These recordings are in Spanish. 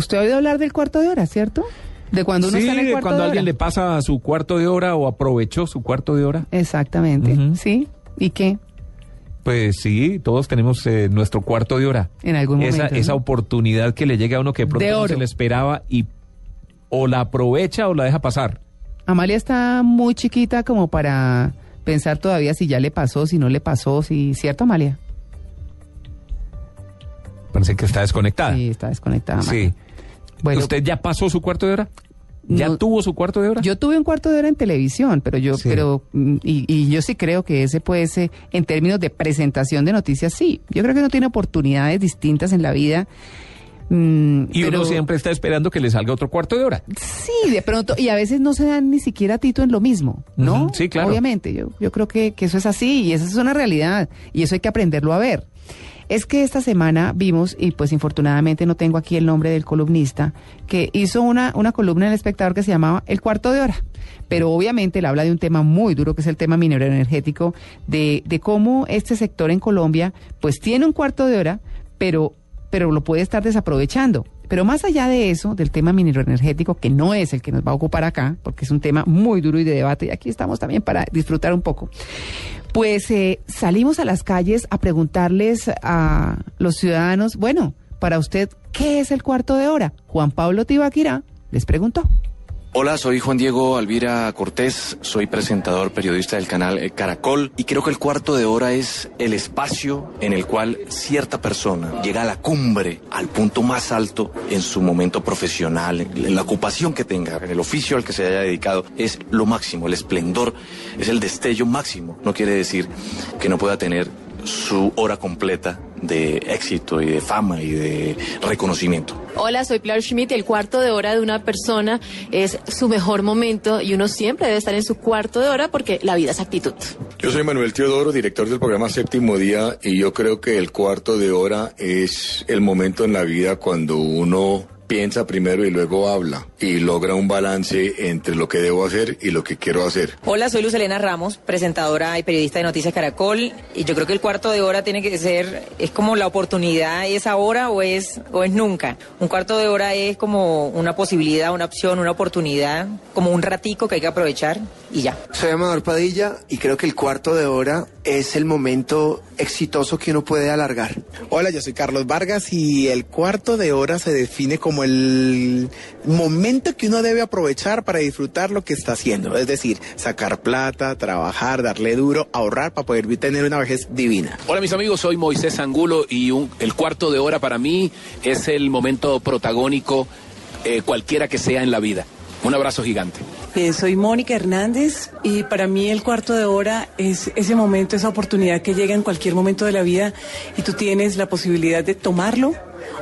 Usted ha oído hablar del cuarto de hora, ¿cierto? De cuando uno sí, está en el cuarto cuando de alguien hora. le pasa su cuarto de hora o aprovechó su cuarto de hora. Exactamente. ¿sí? ¿Y qué? Pues sí, todos tenemos eh, nuestro cuarto de hora. En algún esa, momento, esa ¿no? oportunidad que le llega a uno que de pronto oro. se le esperaba y o la aprovecha o la deja pasar. Amalia está muy chiquita como para pensar todavía si ya le pasó, si no le pasó, si... ¿Cierto, Amalia? Parece que está desconectada. Sí, está desconectada. Sí. Bueno, ¿Usted ya pasó su cuarto de hora? ¿Ya No. tuvo su cuarto de hora? Yo tuve un cuarto de hora en televisión, pero yo, Sí. pero, y, y yo sí creo que ese puede ser, en términos de presentación de noticias, sí. Yo creo que uno tiene oportunidades distintas en la vida. mm, y pero- uno siempre está esperando que le salga otro cuarto de hora. Sí, de pronto, y a veces no se dan ni siquiera tito en lo mismo, ¿no? Sí, claro. Obviamente, yo, yo creo que, que eso es así y esa es una realidad y eso hay que aprenderlo a ver. Es que esta semana vimos, y pues infortunadamente no tengo aquí el nombre del columnista, que hizo una, una columna en el espectador que se llamaba El cuarto de hora. Pero obviamente él habla de un tema muy duro que es el tema minero energético, de, de cómo este sector en Colombia pues tiene un cuarto de hora, pero pero lo puede estar desaprovechando. Pero más allá de eso, del tema minero energético, que no es el que nos va a ocupar acá, porque es un tema muy duro y de debate, y aquí estamos también para disfrutar un poco, pues eh, salimos a las calles a preguntarles a los ciudadanos, bueno, para usted, ¿qué es el cuarto de hora? Juan Pablo Tibaquirá les preguntó. Hola, soy Juan Diego Alvira Cortés, soy presentador periodista del canal eh, Caracol y creo que el cuarto de hora es el espacio en el cual cierta persona llega a la cumbre, al punto más alto en su momento profesional, en la ocupación que tenga, en el oficio al que se haya dedicado, es lo máximo, el esplendor, es el destello máximo. No quiere decir que no pueda tener su hora completa de éxito y de fama y de reconocimiento. Hola, soy Pilar Schmidt. El cuarto de hora de una persona es su mejor momento y uno siempre debe estar en su cuarto de hora porque la vida es actitud. Yo soy Manuel Teodoro, director del programa Séptimo Día, y yo creo que el cuarto de hora es el momento en la vida cuando uno piensa primero y luego habla y logra un balance entre lo que debo hacer y lo que quiero hacer. Hola, soy Luz Elena Ramos, presentadora y periodista de Noticias Caracol. Y yo creo que el cuarto de hora tiene que ser, es como la oportunidad, ¿es ahora o es, o es nunca? Un cuarto de hora es como una posibilidad, una opción, una oportunidad, como un ratico que hay que aprovechar y ya. Soy Amador Padilla y creo que el cuarto de hora es el momento exitoso que uno puede alargar. Hola, yo soy Carlos Vargas y el cuarto de hora se define como el momento que uno debe aprovechar para disfrutar lo que está haciendo. Es decir, sacar plata, trabajar, darle duro, ahorrar para poder tener una vejez divina. Hola mis amigos, soy Moisés Angulo y un- el cuarto de hora para mí es el momento protagónico eh, cualquiera que sea en la vida. Un abrazo gigante. Eh, soy Mónica Hernández y para mí el cuarto de hora es ese momento, esa oportunidad que llega en cualquier momento de la vida y tú tienes la posibilidad de tomarlo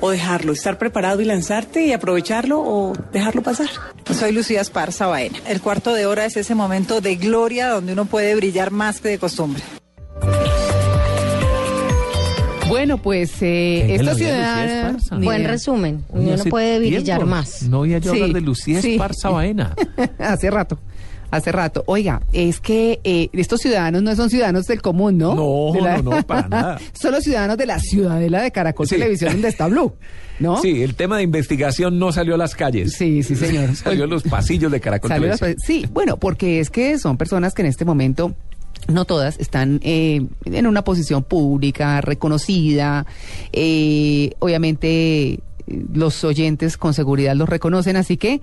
o dejarlo, estar preparado y lanzarte y aprovecharlo o dejarlo pasar. Soy Lucía Esparza Baena. El cuarto de hora es ese momento de gloria donde uno puede brillar más que de costumbre. Bueno, pues eh. Esparza. Ni Buen resumen. Uno hace puede brillar más. No oía yo Sí, hablar de Lucía sí. Esparza Baena. hace rato, hace rato. Oiga, es que eh, estos ciudadanos no son ciudadanos del común, ¿no? No, De la- no, no, para nada. son los ciudadanos de la ciudadela de Caracol Sí. Televisión donde está Blue, ¿no? Sí, el tema de investigación no salió a las calles. Sí, sí, señor. salió a los pasillos de Caracol las- Televisión. sí, bueno, porque es que son personas que en este momento no todas están eh, en una posición pública, reconocida. eh, obviamente eh, los oyentes con seguridad los reconocen, así que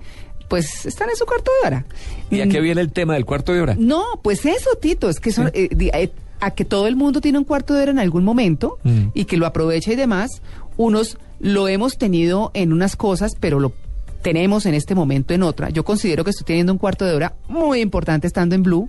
pues están en su cuarto de hora. ¿Y a qué viene el tema del cuarto de hora? No, pues eso, Tito, es que son, eh, eh, a que todo el mundo tiene un cuarto de hora en algún momento Mm. y que lo aprovecha y demás. Unos lo hemos tenido en unas cosas, pero lo tenemos en este momento en otra. Yo considero que estoy teniendo un cuarto de hora muy importante estando en Blue.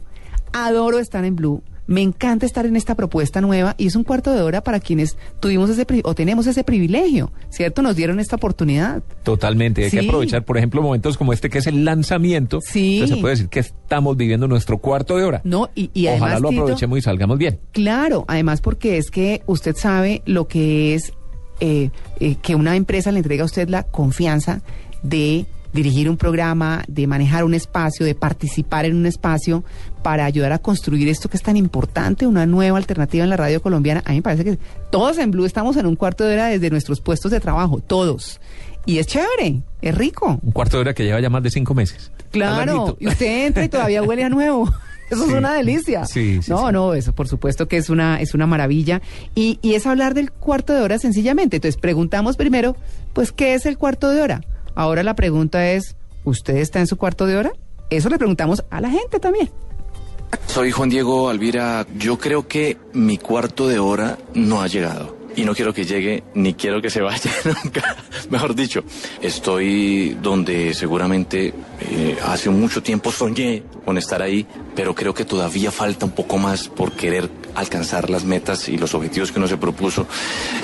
Adoro estar en Blue. me encanta estar en esta propuesta nueva y es un cuarto de hora para quienes tuvimos ese o tenemos ese privilegio, ¿cierto? Nos dieron esta oportunidad. Totalmente, hay que aprovechar, por ejemplo, momentos como este que es el lanzamiento. Sí. Entonces se puede decir que estamos viviendo nuestro cuarto de hora. No, y, y Ojalá además, lo Tito, aprovechemos y salgamos bien. Claro, además porque es que usted sabe lo que es eh, eh, que una empresa le entrega a usted la confianza de dirigir un programa, de manejar un espacio, de participar en un espacio para ayudar a construir esto que es tan importante, una nueva alternativa en la radio colombiana. A mí me parece que todos en Blue estamos en un cuarto de hora desde nuestros puestos de trabajo, todos. Y es chévere, es rico. Un cuarto de hora que lleva ya más de cinco meses. Claro, y usted entra y todavía huele a nuevo. Eso es una delicia. Sí, sí, no, sí. no, eso por supuesto que es una, es una maravilla. Y, y es hablar del cuarto de hora sencillamente. Entonces preguntamos primero, pues, ¿qué es el cuarto de hora? Ahora la pregunta es, ¿usted está en su cuarto de hora? Eso le preguntamos a la gente también. Soy Juan Diego Alvira. Yo creo que mi cuarto de hora no ha llegado. Y no quiero que llegue, ni quiero que se vaya nunca. Mejor dicho, estoy donde seguramente eh, hace mucho tiempo soñé con estar ahí, pero creo que todavía falta un poco más por querer alcanzar las metas y los objetivos que uno se propuso.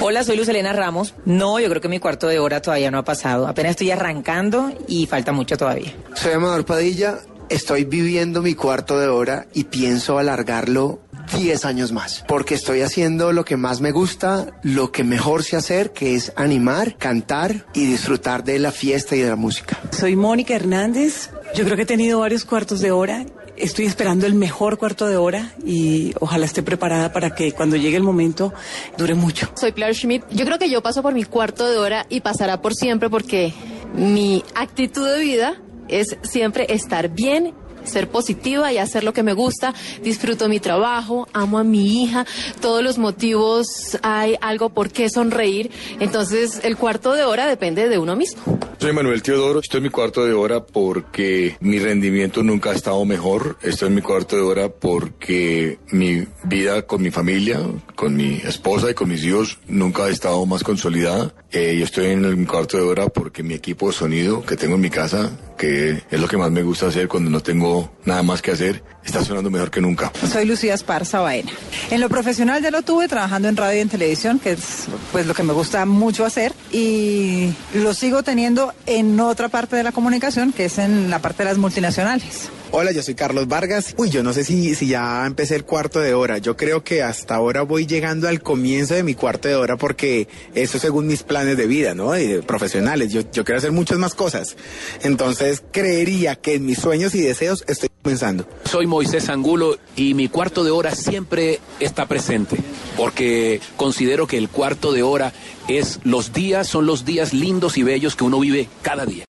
Hola, soy Luz Elena Ramos. No, yo creo que mi cuarto de hora todavía no ha pasado. Apenas estoy arrancando y falta mucho todavía. Soy Amador Padilla, estoy viviendo mi cuarto de hora y pienso alargarlo 10 años más, porque estoy haciendo lo que más me gusta, lo que mejor sé hacer, que es animar, cantar y disfrutar de la fiesta y de la música. Soy Mónica Hernández. Yo creo que he tenido varios cuartos de hora. Estoy esperando el mejor cuarto de hora y ojalá esté preparada para que cuando llegue el momento dure mucho. Soy Claire Schmidt. Yo creo que yo paso por mi cuarto de hora y pasará por siempre porque mi actitud de vida es siempre estar bien, ser positiva y hacer lo que me gusta. Disfruto mi trabajo, amo a mi hija, todos los motivos hay algo por qué sonreír. Entonces el cuarto de hora depende de uno mismo. Soy Manuel Teodoro, estoy en mi cuarto de hora porque mi rendimiento nunca ha estado mejor. Estoy en mi cuarto de hora porque mi vida con mi familia, con mi esposa y con mis hijos nunca ha estado más consolidada. Eh, yo estoy en mi cuarto de hora porque mi equipo de sonido que tengo en mi casa, que es lo que más me gusta hacer cuando no tengo nada más que hacer, está sonando mejor que nunca. Soy Lucía Esparza Baena. En lo profesional ya lo tuve trabajando en radio y en televisión, que es pues lo que me gusta mucho hacer y lo sigo teniendo en otra parte de la comunicación, que es en la parte de las multinacionales. Hola, yo soy Carlos Vargas. Uy, yo no sé si, si ya empecé el cuarto de hora. Yo creo que hasta ahora voy llegando al comienzo de mi cuarto de hora porque eso según mis de vida, ¿no? Y de profesionales. Yo, yo quiero hacer muchas más cosas. Entonces creería que en mis sueños y deseos estoy comenzando. Soy Moisés Angulo y mi cuarto de hora siempre está presente, porque considero que el cuarto de hora es los días, son los días lindos y bellos que uno vive cada día.